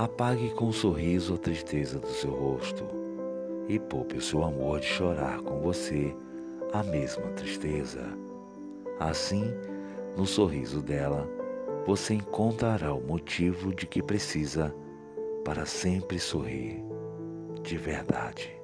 Apague com um sorriso a tristeza do seu rosto e poupe o seu amor de chorar com você a mesma tristeza. Assim, no sorriso dela, você encontrará o motivo de que precisa para sempre sorrir de verdade.